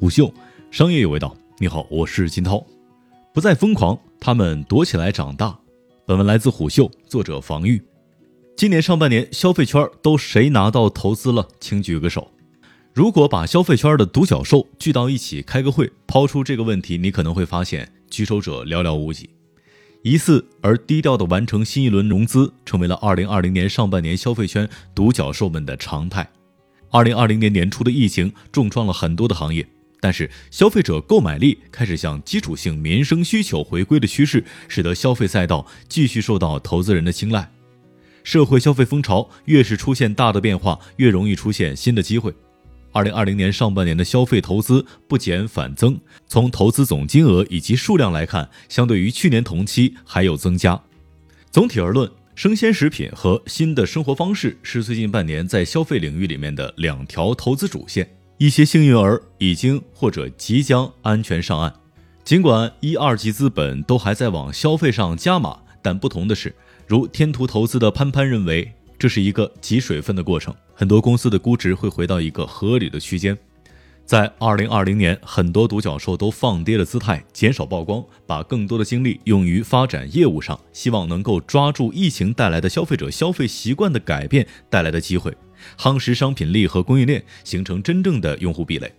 虎嗅，商业有味道。你好，我是金涛。不再疯狂，他们躲起来长大。本文来自虎嗅，作者防御。今年上半年，消费圈都谁拿到投资了？请举个手。如果把消费圈的独角兽聚到一起开个会，抛出这个问题，你可能会发现举手者寥寥无几。疑似而低调的完成新一轮融资，成为了2020年上半年消费圈独角兽们的常态。2020年年初的疫情重创了很多的行业。但是，消费者购买力开始向基础性民生需求回归的趋势，使得消费赛道继续受到投资人的青睐。社会消费风潮越是出现大的变化，越容易出现新的机会。二零二零年上半年的消费投资不减反增，从投资总金额以及数量来看，相对于去年同期还有增加。总体而论，生鲜食品和新的生活方式是最近半年在消费领域里面的两条投资主线。一些幸运儿已经或者即将安全上岸，尽管一二级资本都还在往消费上加码，但不同的是，如天图投资的潘潘认为，这是一个挤水分的过程，很多公司的估值会回到一个合理的区间。在二零二零年，很多独角兽都放低了姿态，减少曝光，把更多的精力用于发展业务上，希望能够抓住疫情带来的消费者消费习惯的改变带来的机会。夯实商品力和供应链，形成真正的用户壁垒，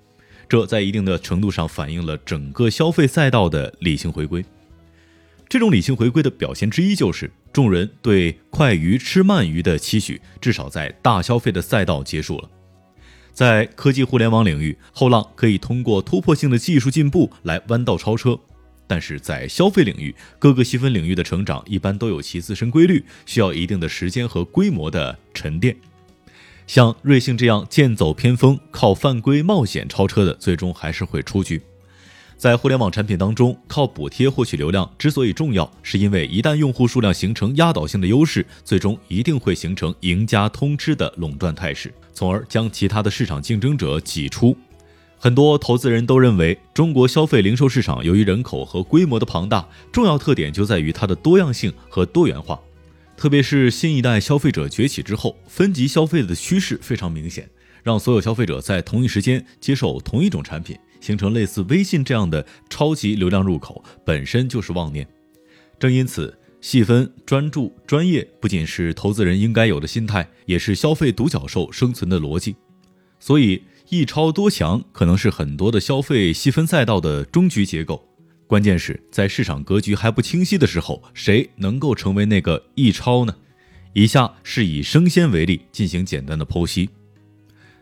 这在一定的程度上反映了整个消费赛道的理性回归。这种理性回归的表现之一，就是众人对快鱼吃慢鱼的期许，至少在大消费的赛道结束了。在科技互联网领域，后浪可以通过突破性的技术进步来弯道超车；但是在消费领域，各个细分领域的成长一般都有其自身规律，需要一定的时间和规模的沉淀。像瑞幸这样剑走偏锋、靠犯规冒险超车的，最终还是会出局。在互联网产品当中，靠补贴获取流量之所以重要，是因为一旦用户数量形成压倒性的优势，最终一定会形成赢家通吃的垄断态势，从而将其他的市场竞争者挤出。很多投资人都认为，中国消费零售市场由于人口和规模的庞大，重要特点就在于它的多样性和多元化。特别是新一代消费者崛起之后，分级消费的趋势非常明显，让所有消费者在同一时间接受同一种产品，形成类似微信这样的超级流量入口，本身就是妄念。正因此，细分、专注、专业不仅是投资人应该有的心态，也是消费独角兽生存的逻辑。所以，一超多强可能是很多的消费细分赛道的终局结构。关键是在市场格局还不清晰的时候，谁能够成为那个一超呢？以下是以生鲜为例进行简单的剖析。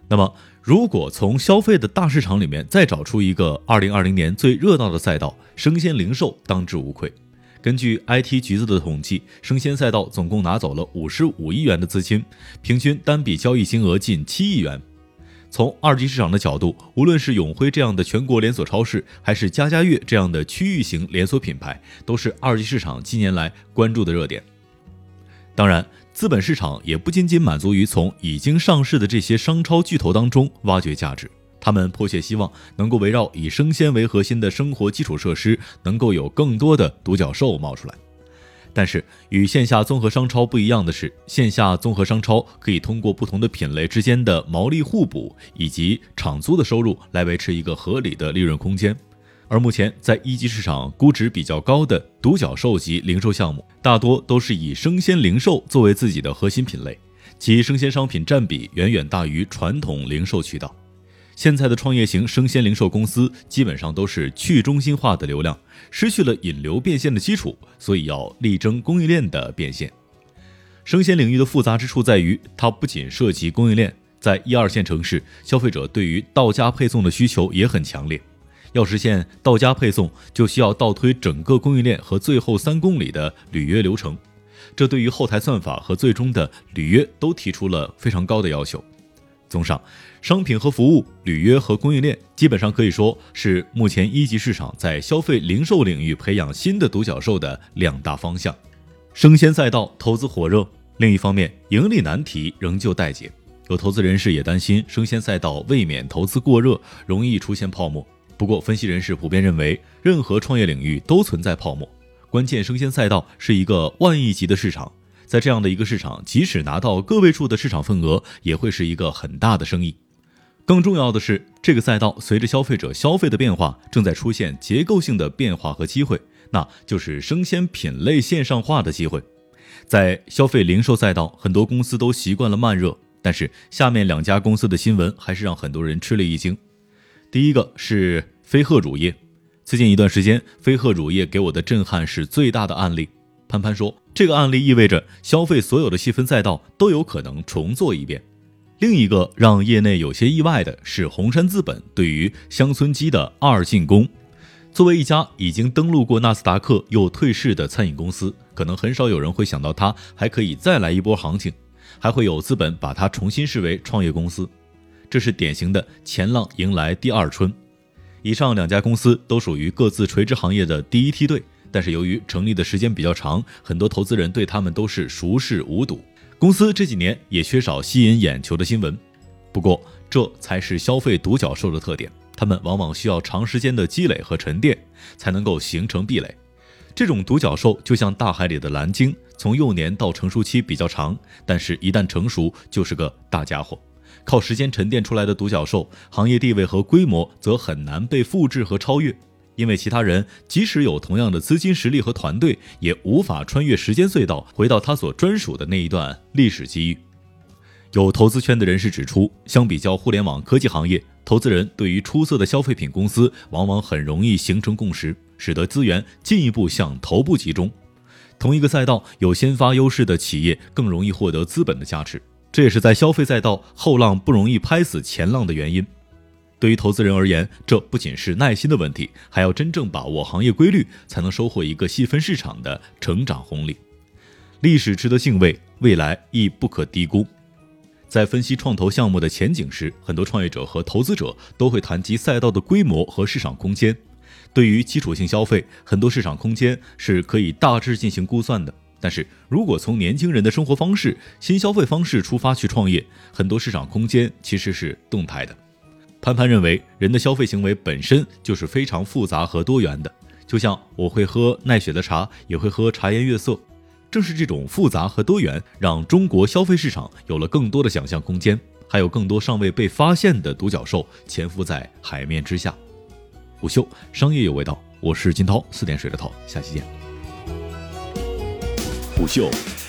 那么，如果从消费的大市场里面再找出一个2020年最热闹的赛道，生鲜零售当之无愧。根据 IT 橘子的统计，生鲜赛道总共拿走了55亿元的资金，平均单笔交易金额近7亿元。从二级市场的角度，无论是永辉这样的全国连锁超市，还是家家悦这样的区域型连锁品牌，都是二级市场近年来关注的热点。当然，资本市场也不仅仅满足于从已经上市的这些商超巨头当中挖掘价值，他们迫切希望能够围绕以生鲜为核心的生活基础设施，能够有更多的独角兽冒出来。但是与线下综合商超不一样的是，线下综合商超可以通过不同的品类之间的毛利互补以及场租的收入来维持一个合理的利润空间。而目前在一级市场估值比较高的独角兽级零售项目，大多都是以生鲜零售作为自己的核心品类，其生鲜商品占比远远大于传统零售渠道。现在的创业型生鲜零售公司基本上都是去中心化的流量，失去了引流变现的基础，所以要力争供应链的变现。生鲜领域的复杂之处在于，它不仅涉及供应链，在一二线城市，消费者对于到家配送的需求也很强烈。要实现到家配送，就需要倒推整个供应链和最后三公里的履约流程，这对于后台算法和最终的履约都提出了非常高的要求。综上，商品和服务、履约和供应链基本上可以说是目前一级市场在消费零售领域培养新的独角兽的两大方向。生鲜赛道投资火热，另一方面盈利难题仍旧待解。有投资人士也担心生鲜赛道未免投资过热，容易出现泡沫。不过，分析人士普遍认为，任何创业领域都存在泡沫，关键生鲜赛道是一个万亿级的市场。在这样的一个市场，即使拿到个位数的市场份额，也会是一个很大的生意。更重要的是，这个赛道随着消费者消费的变化，正在出现结构性的变化和机会，那就是生鲜品类线上化的机会。在消费零售赛道，很多公司都习惯了慢热，但是下面两家公司的新闻还是让很多人吃了一惊。第一个是飞鹤乳业，最近一段时间，飞鹤乳业给我的震撼是最大的案例。潘潘说，这个案例意味着消费所有的细分赛道都有可能重做一遍。另一个让业内有些意外的是，红杉资本对于乡村鸡的二进攻。作为一家已经登陆过纳斯达克又退市的餐饮公司，可能很少有人会想到它还可以再来一波行情，还会有资本把它重新视为创业公司。这是典型的前浪迎来第二春。以上两家公司都属于各自垂直行业的第一梯队，但是由于成立的时间比较长，很多投资人对他们都是熟视无睹。公司这几年也缺少吸引眼球的新闻，不过这才是消费独角兽的特点。他们往往需要长时间的积累和沉淀，才能够形成壁垒。这种独角兽就像大海里的蓝鲸，从幼年到成熟期比较长，但是一旦成熟就是个大家伙。靠时间沉淀出来的独角兽，行业地位和规模则很难被复制和超越。因为其他人即使有同样的资金实力和团队，也无法穿越时间隧道回到他所专属的那一段历史机遇。有投资圈的人士指出，相比较互联网科技行业，投资人对于出色的消费品公司往往很容易形成共识，使得资源进一步向头部集中。同一个赛道有先发优势的企业更容易获得资本的加持，这也是在消费赛道后浪不容易拍死前浪的原因。对于投资人而言，这不仅是耐心的问题，还要真正把握行业规律，才能收获一个细分市场的成长红利。历史值得敬畏，未来亦不可低估。在分析创投项目的前景时，很多创业者和投资者都会谈及赛道的规模和市场空间。对于基础性消费，很多市场空间是可以大致进行估算的。但是如果从年轻人的生活方式、新消费方式出发去创业，很多市场空间其实是动态的。潘潘认为，人的消费行为本身就是非常复杂和多元的。就像我会喝奈雪的茶，也会喝茶颜悦色。正是这种复杂和多元，让中国消费市场有了更多的想象空间，还有更多尚未被发现的独角兽潜伏在海面之下。虎嗅商业有味道，我是金涛，四点水的涛，下期见。虎嗅。